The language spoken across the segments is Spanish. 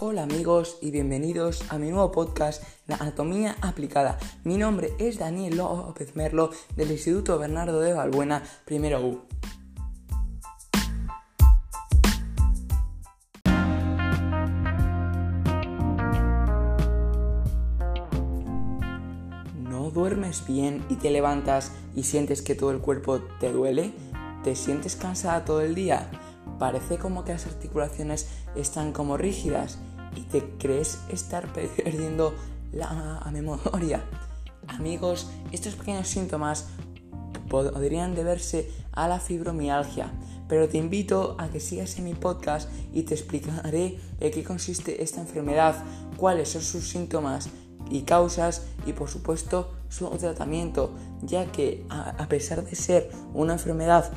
Hola amigos y bienvenidos a mi nuevo podcast La Anatomía Aplicada. Mi nombre es Daniel López Merlo del Instituto Bernardo de Valbuena, primero U. ¿No duermes bien y te levantas y sientes que todo el cuerpo te duele? ¿Te sientes cansada todo el día? Parece como que las articulaciones están como rígidas y te crees estar perdiendo la memoria. Amigos, estos pequeños síntomas podrían deberse a la fibromialgia, pero te invito a que sigas en mi podcast y te explicaré en qué consiste esta enfermedad, cuáles son sus síntomas y causas y por supuesto su tratamiento, ya que a pesar de ser una enfermedad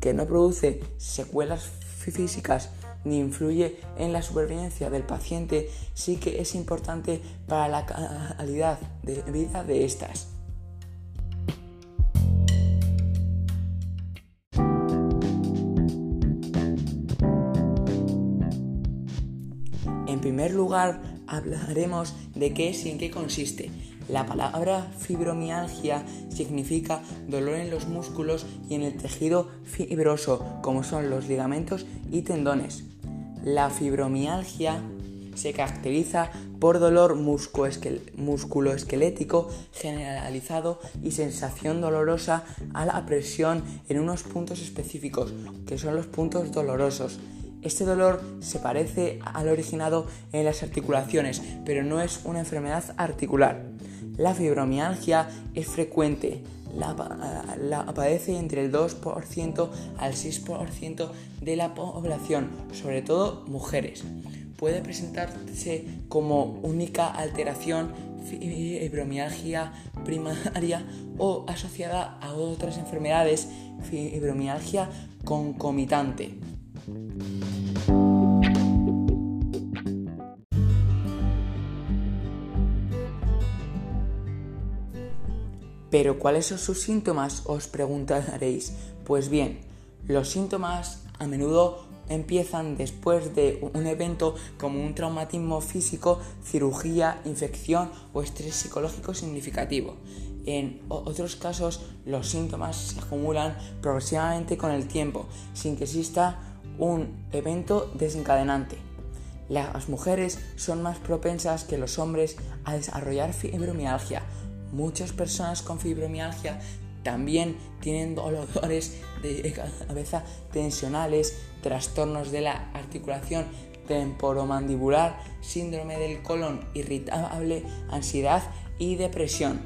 que no produce secuelas físicas ni influye en la supervivencia del paciente, sí que es importante para la calidad de vida de estas. En primer lugar, hablaremos de qué es y en qué consiste. La palabra fibromialgia significa dolor en los músculos y en el tejido fibroso, como son los ligamentos y tendones. La fibromialgia se caracteriza por dolor musculoesquelético generalizado y sensación dolorosa a la presión en unos puntos específicos, que son los puntos dolorosos. Este dolor se parece al originado en las articulaciones, pero no es una enfermedad articular. La fibromialgia es frecuente, la, padece entre el 2% al 6% de la población, sobre todo mujeres. Puede presentarse como única alteración fibromialgia primaria o asociada a otras enfermedades fibromialgia concomitante. Pero ¿cuáles son sus síntomas? Os preguntaréis. Pues bien, los síntomas a menudo empiezan después de un evento como un traumatismo físico, cirugía, infección o estrés psicológico significativo. En otros casos, los síntomas se acumulan progresivamente con el tiempo, sin que exista un evento desencadenante. Las mujeres son más propensas que los hombres a desarrollar fibromialgia, Muchas personas con fibromialgia también tienen dolores de cabeza tensionales, trastornos de la articulación temporomandibular, síndrome del colon irritable, ansiedad y depresión.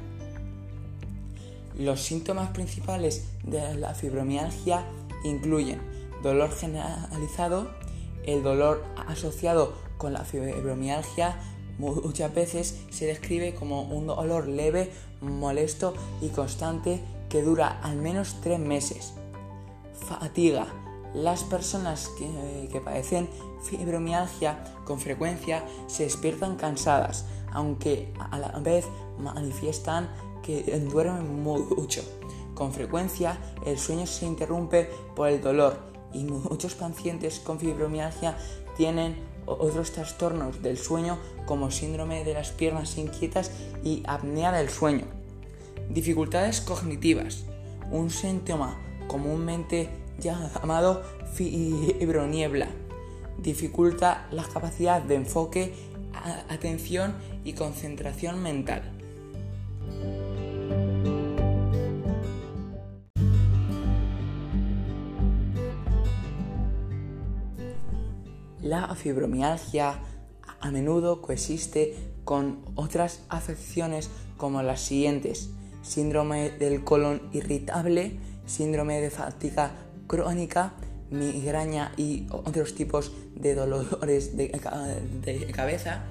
Los síntomas principales de la fibromialgia incluyen dolor generalizado, el dolor asociado con la fibromialgia muchas veces se describe como un dolor leve, molesto y constante que dura al menos tres meses. Fatiga. Las personas que, padecen fibromialgia con frecuencia se despiertan cansadas, aunque a la vez manifiestan que duermen mucho. Con frecuencia el sueño se interrumpe por el dolor y muchos pacientes con fibromialgia tienen otros trastornos del sueño como síndrome de las piernas inquietas y apnea del sueño. Dificultades cognitivas, un síntoma comúnmente llamado fibroniebla. Dificulta la capacidad de enfoque, atención y concentración mental. La fibromialgia a menudo coexiste con otras afecciones como las siguientes: síndrome del colon irritable, síndrome de fatiga crónica, migraña y otros tipos de dolores de, cabeza,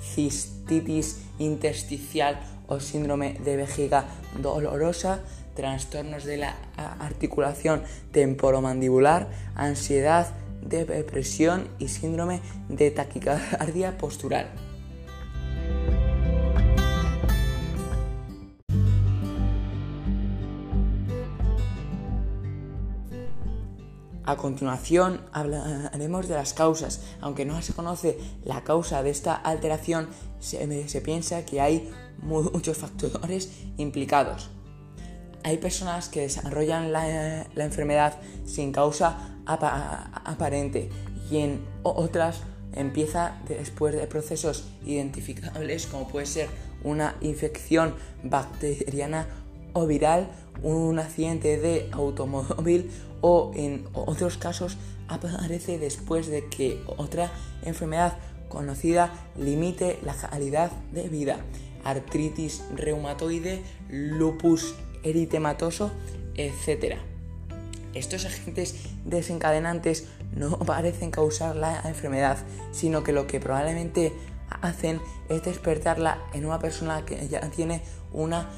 cistitis intersticial o síndrome de vejiga dolorosa, trastornos de la articulación temporomandibular, ansiedad, depresión y síndrome de taquicardia postural. A continuación hablaremos de las causas. Aunque no se conoce la causa de esta alteración, se, piensa que hay muchos factores implicados. Hay personas que desarrollan la, enfermedad sin causa aparente y en otras empieza después de procesos identificables como puede ser una infección bacteriana o viral, un accidente de automóvil o en otros casos aparece después de que otra enfermedad conocida limite la calidad de vida. Artritis reumatoide, lupus eritematoso, etc. Estos agentes desencadenantes no parecen causar la enfermedad, sino que lo que probablemente hacen es despertarla en una persona que ya tiene una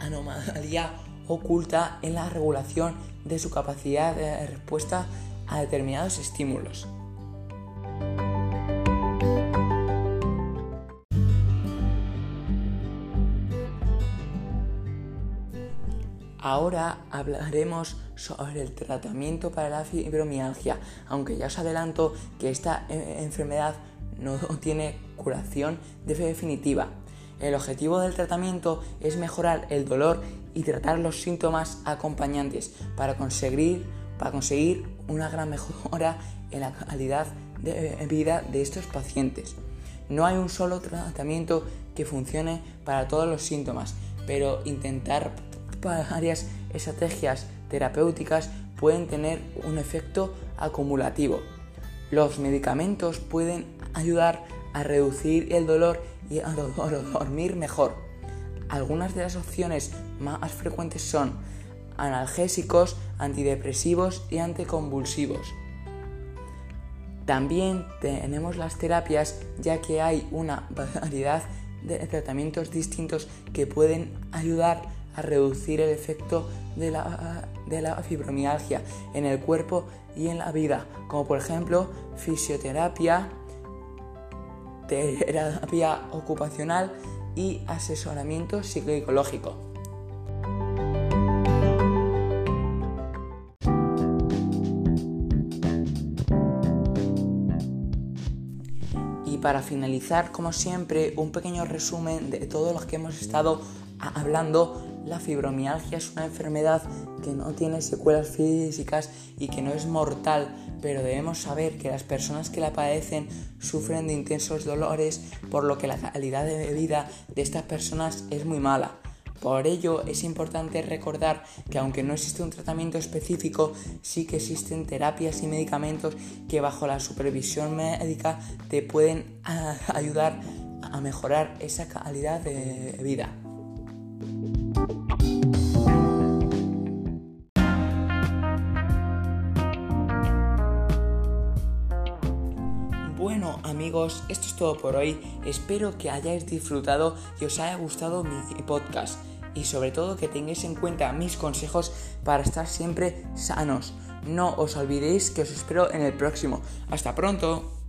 anomalía oculta en la regulación de su capacidad de respuesta a determinados estímulos. Ahora hablaremos sobre el tratamiento para la fibromialgia, aunque ya os adelanto que esta eh, enfermedad no tiene curación definitiva. El objetivo del tratamiento es mejorar el dolor y tratar los síntomas acompañantes para conseguir, para conseguir una gran mejora en la calidad de vida de estos pacientes. No hay un solo tratamiento que funcione para todos los síntomas, pero intentar varias estrategias terapéuticas pueden tener un efecto acumulativo. Los medicamentos pueden ayudar a reducir el dolor y a dormir mejor. Algunas de las opciones más frecuentes son analgésicos, antidepresivos y anticonvulsivos. También tenemos las terapias ya que hay una variedad de tratamientos distintos que pueden ayudar a reducir el efecto de la, de la fibromialgia en el cuerpo y en la vida, como por ejemplo fisioterapia, terapia ocupacional y asesoramiento psicológico. Y para finalizar, como siempre, un pequeño resumen de todo lo que hemos estado hablando la fibromialgia es una enfermedad que no tiene secuelas físicas y que no es mortal, pero debemos saber que las personas que la padecen sufren de intensos dolores, por lo que la calidad de vida de estas personas es muy mala. Por ello es importante recordar que aunque no existe un tratamiento específico, sí que existen terapias y medicamentos que bajo la supervisión médica te pueden ayudar a mejorar esa calidad de vida. Esto es todo por hoy. Espero que hayáis disfrutado y os haya gustado mi podcast. Y sobre todo que tengáis en cuenta mis consejos para estar siempre sanos. No os olvidéis que os espero en el próximo. Hasta pronto.